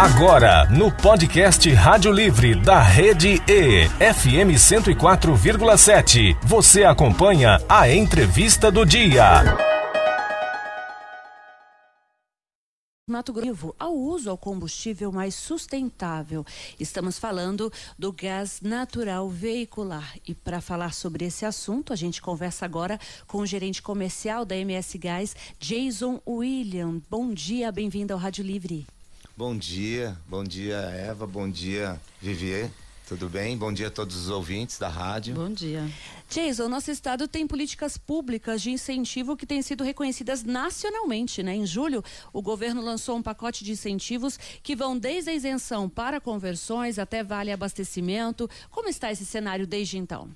Agora, no podcast Rádio Livre da Rede E, FM 104,7, você acompanha a entrevista do dia. Mato Grosso ao uso ao combustível mais sustentável. Estamos falando do gás natural veicular. E para falar sobre esse assunto, a gente conversa agora com o gerente comercial da MS Gás, Jason William. Bom dia, bem-vindo ao Rádio Livre. Bom dia, bom dia Eva, bom dia Vivier. Tudo bem? Bom dia a todos os ouvintes da rádio. Bom dia. Jason, nosso estado tem políticas públicas de incentivo que têm sido reconhecidas nacionalmente, né? Em julho, o governo lançou um pacote de incentivos que vão desde a isenção para conversões até vale abastecimento. Como está esse cenário desde então?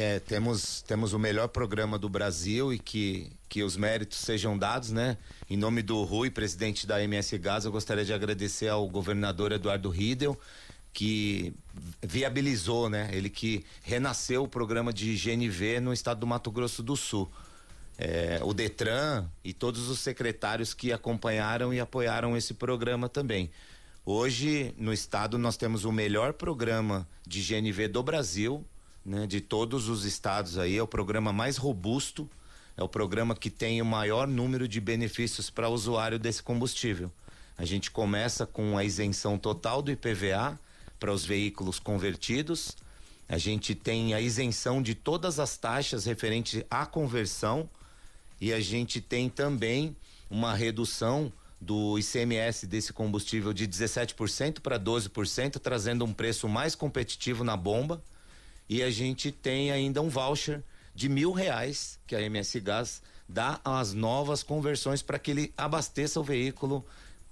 É, temos, temos o melhor programa do Brasil e que, que os méritos sejam dados, né? Em nome do Rui, presidente da MS Gás, eu gostaria de agradecer ao governador Eduardo Riedel, que viabilizou, né? Ele que renasceu o programa de GNV no estado do Mato Grosso do Sul. É, o Detran e todos os secretários que acompanharam e apoiaram esse programa também. Hoje, no estado, nós temos o melhor programa de GNV do Brasil, né, de todos os estados aí, é o programa mais robusto, é o programa que tem o maior número de benefícios para o usuário desse combustível. A gente começa com a isenção total do IPVA para os veículos convertidos. A gente tem a isenção de todas as taxas referentes à conversão e a gente tem também uma redução do ICMS desse combustível de 17% para 12%, trazendo um preço mais competitivo na bomba. E a gente tem ainda um voucher de mil reais que a MS Gás dá às novas conversões para que ele abasteça o veículo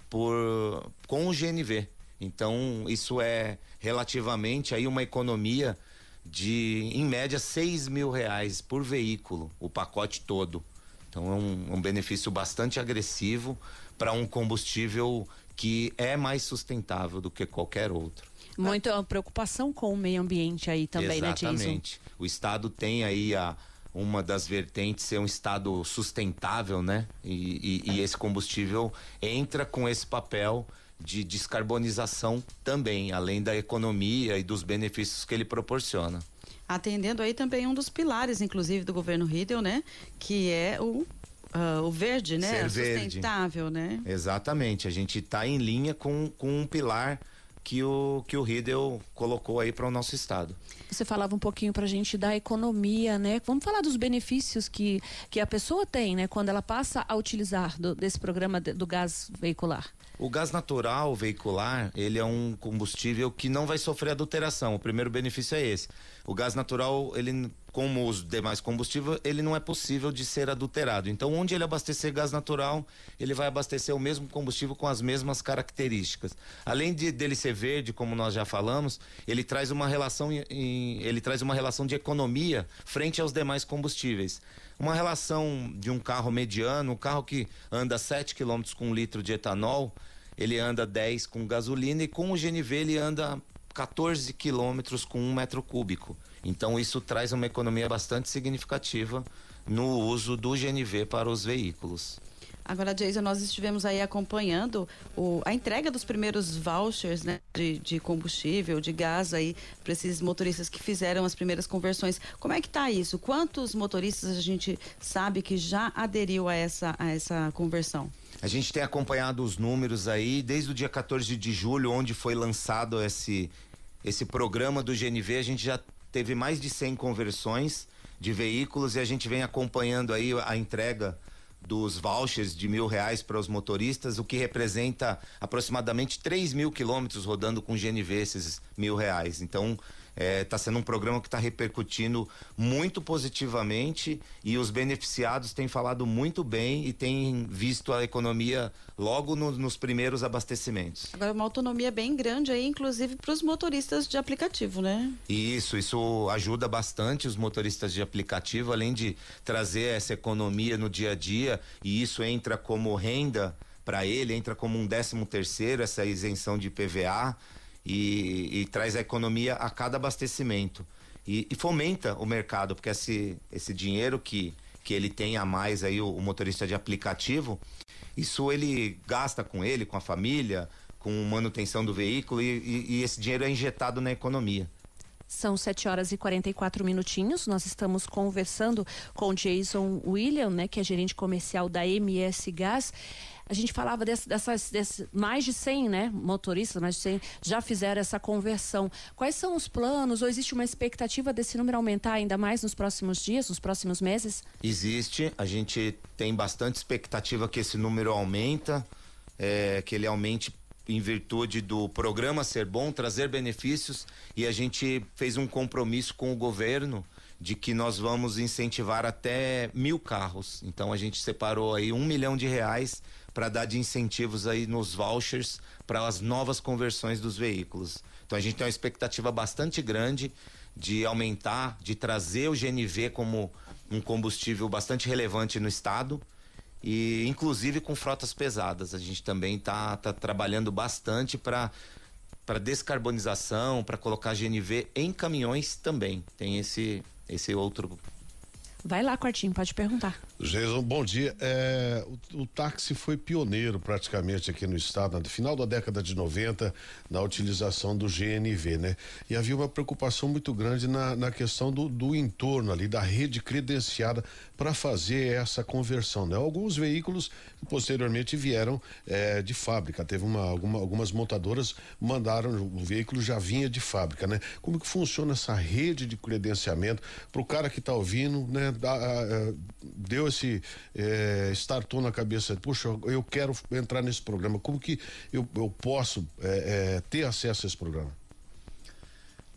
por com o GNV. Então isso é relativamente aí uma economia de em média seis mil reais por veículo o pacote todo. Então é um, um benefício bastante agressivo para um combustível que é mais sustentável do que qualquer outro. Muita preocupação com o meio ambiente aí também, Exatamente. né? Exatamente. O Estado tem aí a, uma das vertentes ser um Estado sustentável, né? E, e, e esse combustível entra com esse papel de descarbonização também, além da economia e dos benefícios que ele proporciona. Atendendo aí também um dos pilares, inclusive, do governo Riedel, né? Que é o Uh, o verde, né? Ser Sustentável, verde. né? Exatamente. A gente está em linha com, com um pilar que o, que o Riedel colocou aí para o nosso estado. Você falava um pouquinho para a gente da economia, né? Vamos falar dos benefícios que, que a pessoa tem, né? Quando ela passa a utilizar do, desse programa de, do gás veicular. O gás natural veicular, ele é um combustível que não vai sofrer adulteração. O primeiro benefício é esse. O gás natural, ele como os demais combustíveis, ele não é possível de ser adulterado. Então, onde ele abastecer gás natural, ele vai abastecer o mesmo combustível com as mesmas características. Além de dele ser verde, como nós já falamos, ele traz uma relação em, ele traz uma relação de economia frente aos demais combustíveis. Uma relação de um carro mediano, um carro que anda 7 km com um litro de etanol, ele anda 10 com gasolina e com o GNV ele anda 14 quilômetros com um metro cúbico. Então isso traz uma economia bastante significativa no uso do GNV para os veículos. Agora, Jason, nós estivemos aí acompanhando o, a entrega dos primeiros vouchers né, de, de, combustível, de gás aí para esses motoristas que fizeram as primeiras conversões. Como é que está isso? Quantos motoristas a gente sabe que já aderiu a essa, a essa conversão? A gente tem acompanhado os números aí desde o dia 14 de julho, onde foi lançado esse, esse programa do GNV, a gente já teve mais de 100 conversões de veículos e a gente vem acompanhando aí a entrega dos vouchers de mil reais para os motoristas, o que representa aproximadamente 3 mil quilômetros rodando com GNV esses mil reais. Então, está é, tá sendo um programa que está repercutindo muito positivamente e os beneficiados têm falado muito bem e têm visto a economia logo no, nos primeiros abastecimentos. Agora, uma autonomia bem grande aí, inclusive para os motoristas de aplicativo, né? Isso, isso ajuda bastante os motoristas de aplicativo, além de trazer essa economia no dia a dia, e isso entra como renda para ele, entra como um décimo terceiro, essa isenção de PVA e, e traz a economia a cada abastecimento. E, e, fomenta o mercado, porque esse, esse dinheiro que, que ele tem a mais aí, o, o motorista de aplicativo, isso ele gasta com ele, com a família, com manutenção do veículo e, e, e esse dinheiro é injetado na economia. São 7 horas e 44 minutinhos. Nós estamos conversando com Jason William, né, que é gerente comercial da MS Gás. A gente falava desse, dessas, desse, mais de 100, né, motoristas, mais de 100 já fizeram essa conversão. Quais são os planos ou existe uma expectativa desse número aumentar ainda mais nos próximos dias, nos próximos meses? Existe, a gente tem bastante expectativa que esse número aumenta, é, que ele aumente em virtude do programa ser bom, trazer benefícios e a gente fez um compromisso com o governo de que nós vamos incentivar até mil carros. Então a gente separou aí um milhão de reais para dar de incentivos aí nos vouchers para as novas conversões dos veículos. Então a gente tem uma expectativa bastante grande de aumentar, de trazer o GNV como um combustível bastante relevante no estado e inclusive com frotas pesadas. A gente também está tá trabalhando bastante para para descarbonização, para colocar GNV em caminhões também. Tem esse esse outro Vai lá, Quartinho, pode perguntar. Jason, bom dia. É, o, o, táxi foi pioneiro praticamente aqui no estado, no final da década de 90, na utilização do GNV, né? E havia uma preocupação muito grande na, na questão do, do entorno ali, da rede credenciada para fazer essa conversão, né? Alguns veículos posteriormente vieram é, de fábrica, teve uma, alguma, algumas montadoras mandaram, o veículo já vinha de fábrica, né? Como que funciona essa rede de credenciamento para o cara que está ouvindo, né? Deu esse é, startou na cabeça, puxa, eu quero entrar nesse programa, como que eu, eu posso é, é, ter acesso a esse programa?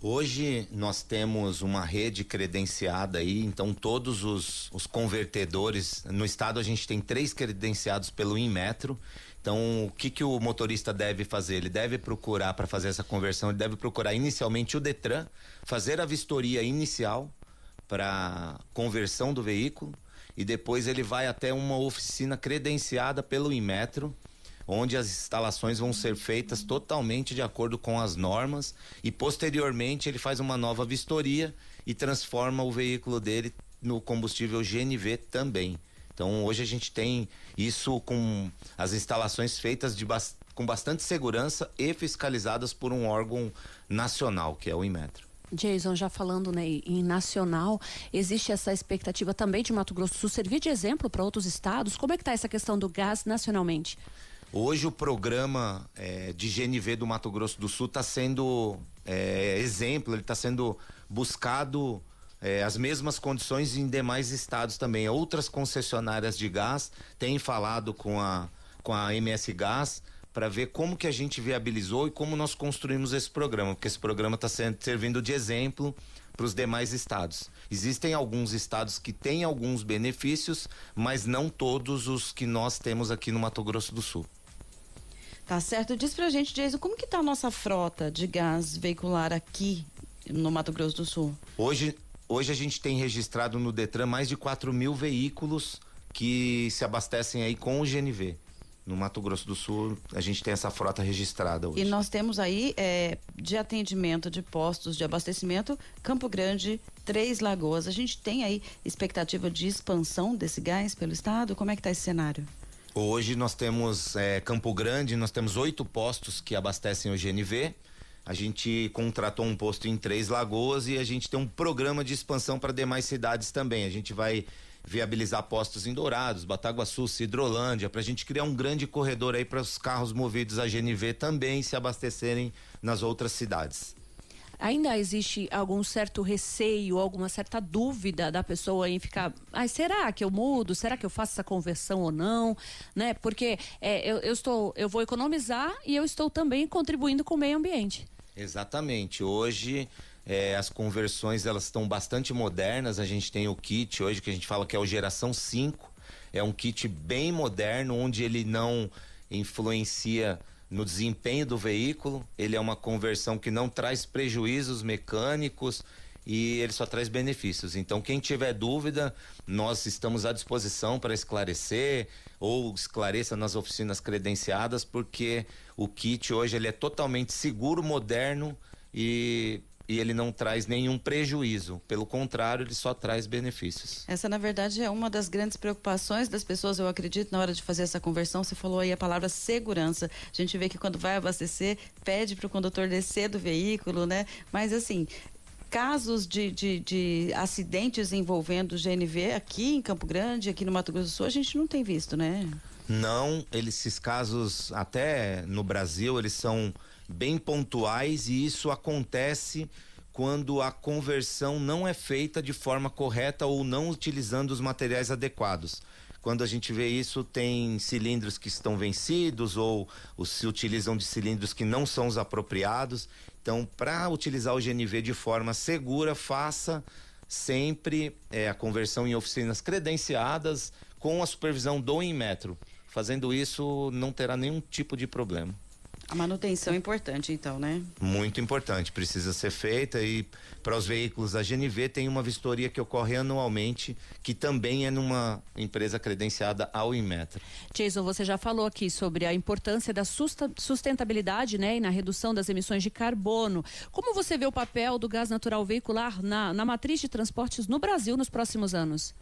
Hoje nós temos uma rede credenciada aí, então todos os, os convertedores, no estado a gente tem três credenciados pelo Inmetro, então, o que, que o motorista deve fazer? Ele deve procurar, para fazer essa conversão, ele deve procurar inicialmente o Detran, fazer a vistoria inicial, para conversão do veículo e depois ele vai até uma oficina credenciada pelo Inmetro, onde as instalações vão ser feitas totalmente de acordo com as normas e posteriormente ele faz uma nova vistoria e transforma o veículo dele no combustível GNV também. Então hoje a gente tem isso com as instalações feitas de com bastante segurança e fiscalizadas por um órgão nacional, que é o Inmetro. Jason, já falando né, em nacional, existe essa expectativa também de Mato Grosso do Sul servir de exemplo para outros estados? Como é que está essa questão do gás nacionalmente? Hoje o programa é, de GNV do Mato Grosso do Sul está sendo é, exemplo, ele está sendo buscado é, as mesmas condições em demais estados também. Outras concessionárias de gás têm falado com a, com a MS Gás para ver como que a gente viabilizou e como nós construímos esse programa, porque esse programa está servindo de exemplo para os demais estados. Existem alguns estados que têm alguns benefícios, mas não todos os que nós temos aqui no Mato Grosso do Sul. Tá certo. Diz pra gente, Jason, como que tá a nossa frota de gás veicular aqui no Mato Grosso do Sul? Hoje, hoje a gente tem registrado no Detran mais de 4 mil veículos que se abastecem aí com o GNV. No Mato Grosso do Sul, a gente tem essa frota registrada hoje. E nós temos aí é, de atendimento de postos de abastecimento, Campo Grande, Três Lagoas. A gente tem aí expectativa de expansão desse gás pelo estado? Como é que está esse cenário? Hoje nós temos é, Campo Grande, nós temos oito postos que abastecem o GNV. A gente contratou um posto em Três Lagoas e a gente tem um programa de expansão para demais cidades também. A gente vai viabilizar postos em Dourados, Bataguaçu, Cidrolândia, para a gente criar um grande corredor aí para os carros movidos a GNV também se abastecerem nas outras cidades. Ainda existe algum certo receio, alguma certa dúvida da pessoa em ficar, ah, será que eu mudo? Será que eu faço essa conversão ou não? Né? Porque é, eu, eu, estou, eu vou economizar e eu estou também contribuindo com o meio ambiente. Exatamente. Hoje é, as conversões elas estão bastante modernas. A gente tem o kit hoje que a gente fala que é o geração 5. É um kit bem moderno, onde ele não influencia no desempenho do veículo. Ele é uma conversão que não traz prejuízos mecânicos e ele só traz benefícios. Então, quem tiver dúvida, nós estamos à disposição para esclarecer ou esclareça nas oficinas credenciadas, porque o kit hoje ele é totalmente seguro, moderno e e ele não traz nenhum prejuízo. Pelo contrário, ele só traz benefícios. Essa, na verdade, é uma das grandes preocupações das pessoas, eu acredito, na hora de fazer essa conversão. Você falou aí a palavra segurança. A gente vê que quando vai abastecer, pede para o condutor descer do veículo, né? Mas assim, casos de, de, de, acidentes envolvendo GNV aqui em Campo Grande, aqui no Mato Grosso do Sul, a gente não tem visto, né? Não, eles, esses casos, até no Brasil, eles são bem pontuais e isso acontece quando a conversão não é feita de forma correta ou não utilizando os materiais adequados. Quando a gente vê isso, tem cilindros que estão vencidos ou, se utilizam de cilindros que não são os apropriados. Então, para utilizar o GNV de forma segura, faça sempre é, a conversão em oficinas credenciadas com a supervisão do Inmetro. Fazendo isso, não terá nenhum tipo de problema. A manutenção é importante, então, né? Muito importante, precisa ser feita e para os veículos a GNV tem uma vistoria que ocorre anualmente, que também é numa empresa credenciada ao Inmetro. Jason, você já falou aqui sobre a importância da sustentabilidade, né, e na redução das emissões de carbono. Como você vê o papel do gás natural veicular na, na matriz de transportes no Brasil nos próximos anos?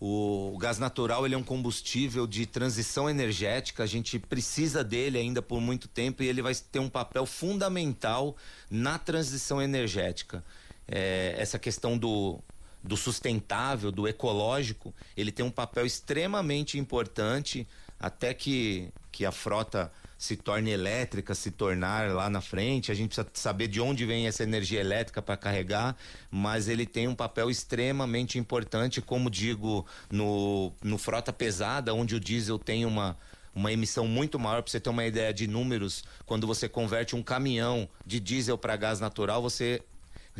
O, o, gás natural ele é um combustível de transição energética, a gente precisa dele ainda por muito tempo e ele vai ter um papel fundamental na transição energética. É, essa questão do, do sustentável, do ecológico, ele tem um papel extremamente importante até que, que a frota se torne elétrica, se tornar lá na frente. A gente precisa saber de onde vem essa energia elétrica para carregar, mas ele tem um papel extremamente importante, como digo, no, no frota pesada, onde o diesel tem uma uma emissão muito maior, para você ter uma ideia de números, quando você converte um caminhão de diesel para gás natural, você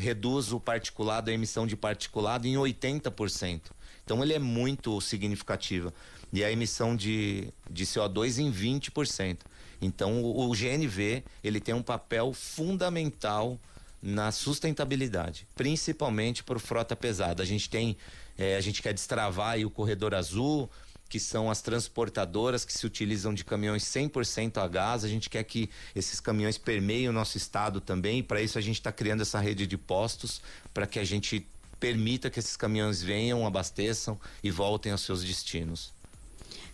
reduz o particulado, a emissão de particulado em 80%. Então ele é muito significativo. E a emissão de, de CO2 em 20%. Então o, o GNV ele tem um papel fundamental na sustentabilidade, principalmente para frota pesada. A gente tem, é, a gente quer destravar o corredor azul, que são as transportadoras que se utilizam de caminhões 100% a gás. A gente quer que esses caminhões permeiem o nosso estado também. Para isso a gente está criando essa rede de postos para que a gente permita que esses caminhões venham, abasteçam e voltem aos seus destinos.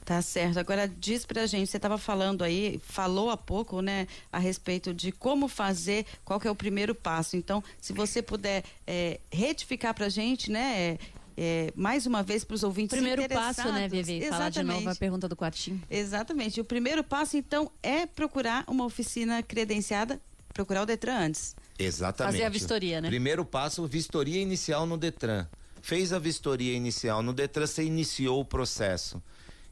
Tá certo. Agora diz pra gente, você estava falando aí, falou há pouco, né, a respeito de como fazer, qual que é o primeiro passo. Então, se você puder é, retificar pra gente, né, é, mais uma vez para os ouvintes primeiro passo, né, Vivi? Exatamente. Falar de novo a pergunta do quartinho. Exatamente. O primeiro passo, então, é procurar uma oficina credenciada, procurar o Detran antes. Exatamente. Fazer a vistoria, né? Primeiro passo, vistoria inicial no Detran. Fez a vistoria inicial no Detran, você iniciou o processo.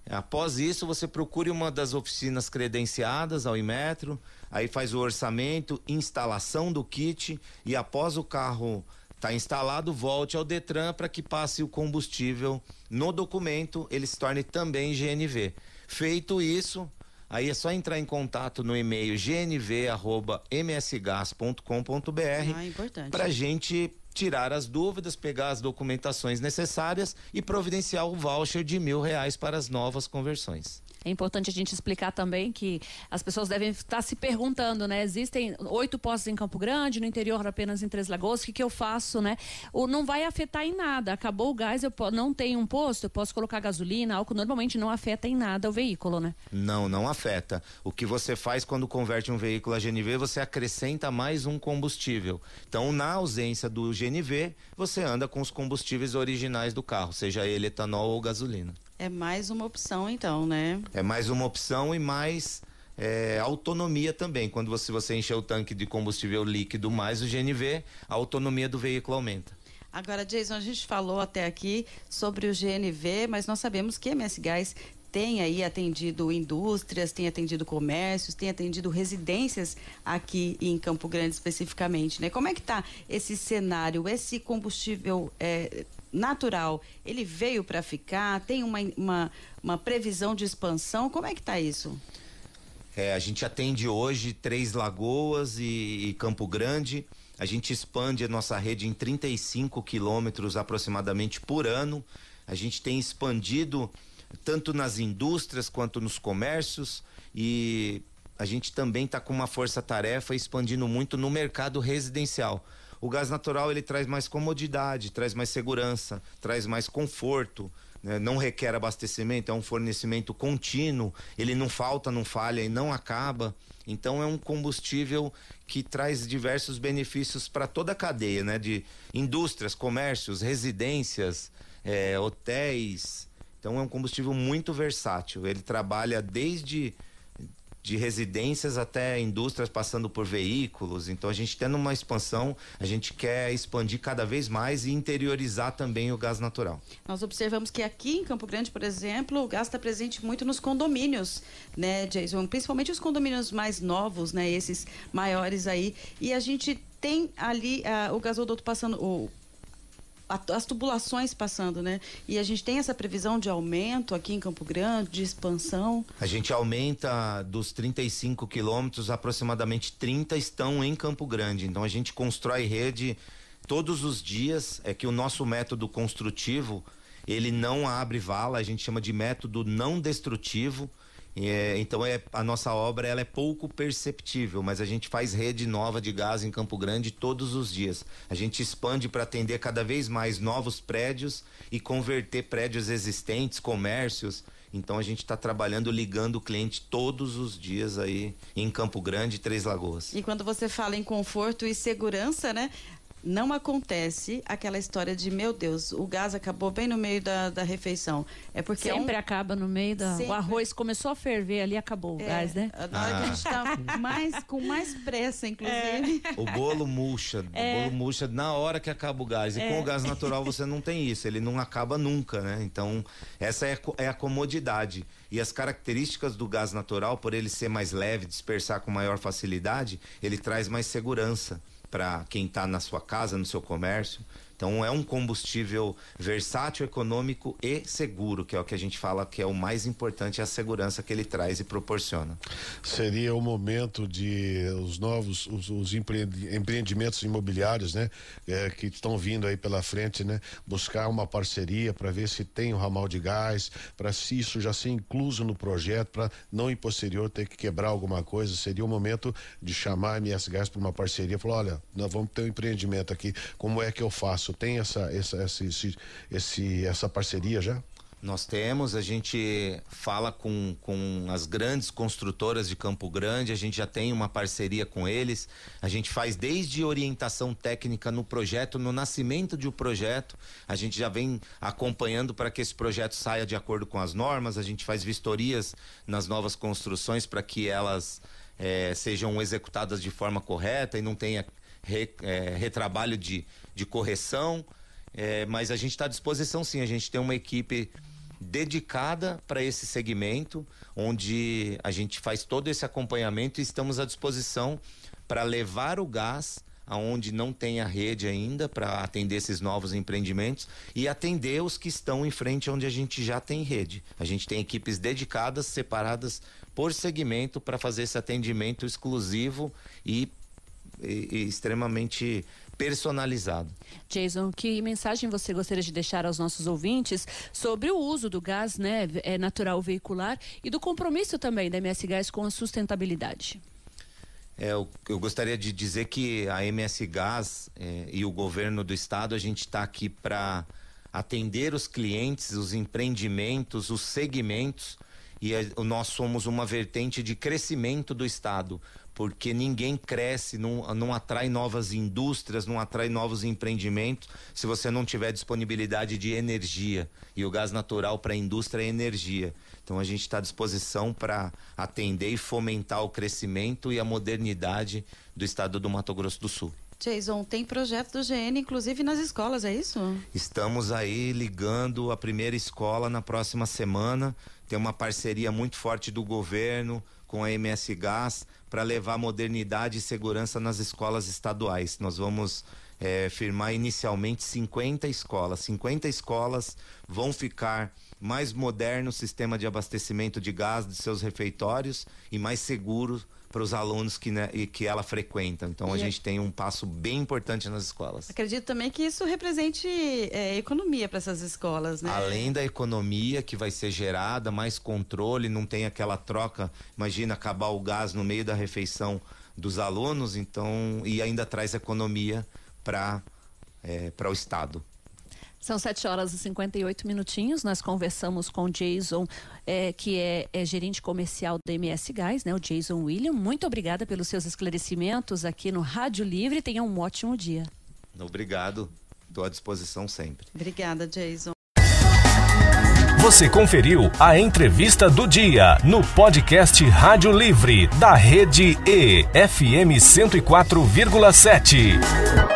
Após isso, você procure uma das oficinas credenciadas ao Imetro, aí faz o orçamento, instalação do kit e após o carro estar tá instalado, volte ao Detran para que passe o combustível no documento, ele se torne também GNV. Feito isso, aí é só entrar em contato no e-mail gnv@msgas.com.br ah, para gente tirar as dúvidas, pegar as documentações necessárias e providenciar o voucher de mil reais para as novas conversões. É importante a gente explicar também que as pessoas devem estar se perguntando, né? Existem oito postos em Campo Grande, no interior apenas em Três Lagoas, o que, que eu faço, né? O, não vai afetar em nada. Acabou o gás, eu não tenho um posto, eu posso colocar gasolina, álcool, normalmente não afeta em nada o veículo, né? Não, não afeta. O que você faz quando converte um veículo a GNV, você acrescenta mais um combustível. Então, na ausência do GNV, você anda com os combustíveis originais do carro, seja ele etanol ou gasolina. É mais uma opção, então, né? É mais uma opção e mais é, autonomia também. Quando você, você encher o tanque de combustível líquido mais o GNV, a autonomia do veículo aumenta. Agora, Jason, a gente falou até aqui sobre o GNV, mas nós sabemos que a MS Gás tem aí atendido indústrias, tem atendido comércios, tem atendido residências aqui em Campo Grande especificamente, né? Como é que está esse cenário, esse combustível é, natural, ele veio para ficar? Tem uma, uma, uma, previsão de expansão? Como é que está isso? É, a gente atende hoje Três Lagoas e, e Campo Grande. A gente expande a nossa rede em 35 quilômetros aproximadamente por ano. A gente tem expandido tanto nas indústrias quanto nos comércios e a gente também está com uma força-tarefa expandindo muito no mercado residencial. O gás natural ele traz mais comodidade, traz mais segurança, traz mais conforto, né? não requer abastecimento, é um fornecimento contínuo, ele não falta, não falha e não acaba. Então é um combustível que traz diversos benefícios para toda a cadeia, né? De indústrias, comércios, residências, é, hotéis. Então é um combustível muito versátil. Ele trabalha desde de residências até indústrias passando por veículos. Então a gente tendo uma expansão, a gente quer expandir cada vez mais e interiorizar também o gás natural. Nós observamos que aqui em Campo Grande, por exemplo, o gás está presente muito nos condomínios, né, Jason? Principalmente os condomínios mais novos, né? Esses maiores aí. E a gente tem ali uh, o gasoduto passando, as tubulações passando, né? E a gente tem essa previsão de aumento aqui em Campo Grande, de expansão? A gente aumenta dos 35 quilômetros, aproximadamente 30 estão em Campo Grande. Então a gente constrói rede todos os dias. É que o nosso método construtivo ele não abre vala, a gente chama de método não destrutivo. É, então é, a nossa obra ela é pouco perceptível, mas a gente faz rede nova de gás em Campo Grande todos os dias. A gente expande para atender cada vez mais novos prédios e converter prédios existentes, comércios. Então a gente está trabalhando ligando o cliente todos os dias aí em Campo Grande, Três Lagoas. E quando você fala em conforto e segurança, né? Não acontece aquela história de, meu Deus, o gás acabou bem no meio da, da refeição. É porque sempre é um... acaba no meio da. Sempre. O arroz começou a ferver ali, acabou o é, gás, né? Na hora ah. que a gente está ah. mais, com mais pressa, inclusive. É. O bolo murcha. É. O bolo murcha na hora que acaba o gás. E com é. o gás natural você não tem isso, ele não acaba nunca, né? Então, essa é, é a comodidade. E as características do gás natural, por ele ser mais leve, dispersar com maior facilidade, ele traz mais segurança para quem está na sua casa, no seu comércio. Então é um combustível versátil, econômico e seguro, que é o que a gente fala que é o mais importante, é a segurança que ele traz e proporciona. Seria o momento de os novos, os, os empreendimentos imobiliários, né? É, que estão vindo aí pela frente, né? Buscar uma parceria para ver se tem o ramal de gás, para se isso já ser incluso no projeto, para não em posterior ter que quebrar alguma coisa. Seria o momento de chamar a MS Gás para uma parceria, falar, olha, nós vamos ter um empreendimento aqui, como é que eu faço? Tem essa, essa, essa, esse, esse, essa parceria já? Nós temos, a gente fala com, com as grandes construtoras de Campo Grande, a gente já tem uma parceria com eles, a gente faz desde orientação técnica no projeto, no nascimento de um projeto, a gente já vem acompanhando para que esse projeto saia de acordo com as normas, a gente faz vistorias nas novas construções para que elas é, sejam executadas de forma correta e não tenha re, é, retrabalho de, de correção. É, mas a gente está à disposição sim, a gente tem uma equipe dedicada para esse segmento, onde a gente faz todo esse acompanhamento e estamos à disposição para levar o gás aonde não tem a rede ainda para atender esses novos empreendimentos e atender os que estão em frente onde a gente já tem rede. A gente tem equipes dedicadas, separadas por segmento para fazer esse atendimento exclusivo e e, e extremamente personalizado. Jason, que mensagem você gostaria de deixar aos nossos ouvintes sobre o uso do gás né, é natural veicular e do compromisso também da MS Gás com a sustentabilidade? É, eu, eu gostaria de dizer que a MS Gás é, e o governo do estado, a gente está aqui para atender os clientes, os empreendimentos, os segmentos e nós somos uma vertente de crescimento do estado porque ninguém cresce, não, não atrai novas indústrias, não atrai novos empreendimentos se você não tiver disponibilidade de energia. E o gás natural para a indústria é energia. Então a gente está à disposição para atender e fomentar o crescimento e a modernidade do estado do Mato Grosso do Sul. Jason, tem projeto do GN, inclusive nas escolas, é isso? Estamos aí ligando a primeira escola na próxima semana. Tem uma parceria muito forte do governo com a MS Gás para levar modernidade e segurança nas escolas estaduais. Nós vamos é, firmar inicialmente 50 escolas. 50 escolas vão ficar mais moderno o sistema de abastecimento de gás de seus refeitórios e mais seguro para os alunos que, né, que ela frequenta. Então e a gente tem um passo bem importante nas escolas. Acredito também que isso represente é, economia para essas escolas, né? Além da economia que vai ser gerada, mais controle, não tem aquela troca. Imagina acabar o gás no meio da refeição dos alunos, então e ainda traz economia para é, para o Estado. São 7 horas e 58 minutinhos. Nós conversamos com o Jason, é, que é, é, gerente comercial da MS Gás, né? O Jason William. Muito obrigada pelos seus esclarecimentos aqui no Rádio Livre. Tenha um ótimo dia. Obrigado. Estou à disposição sempre. Obrigada, Jason. Você conferiu a entrevista do dia no podcast Rádio Livre da Rede E FM 104,7.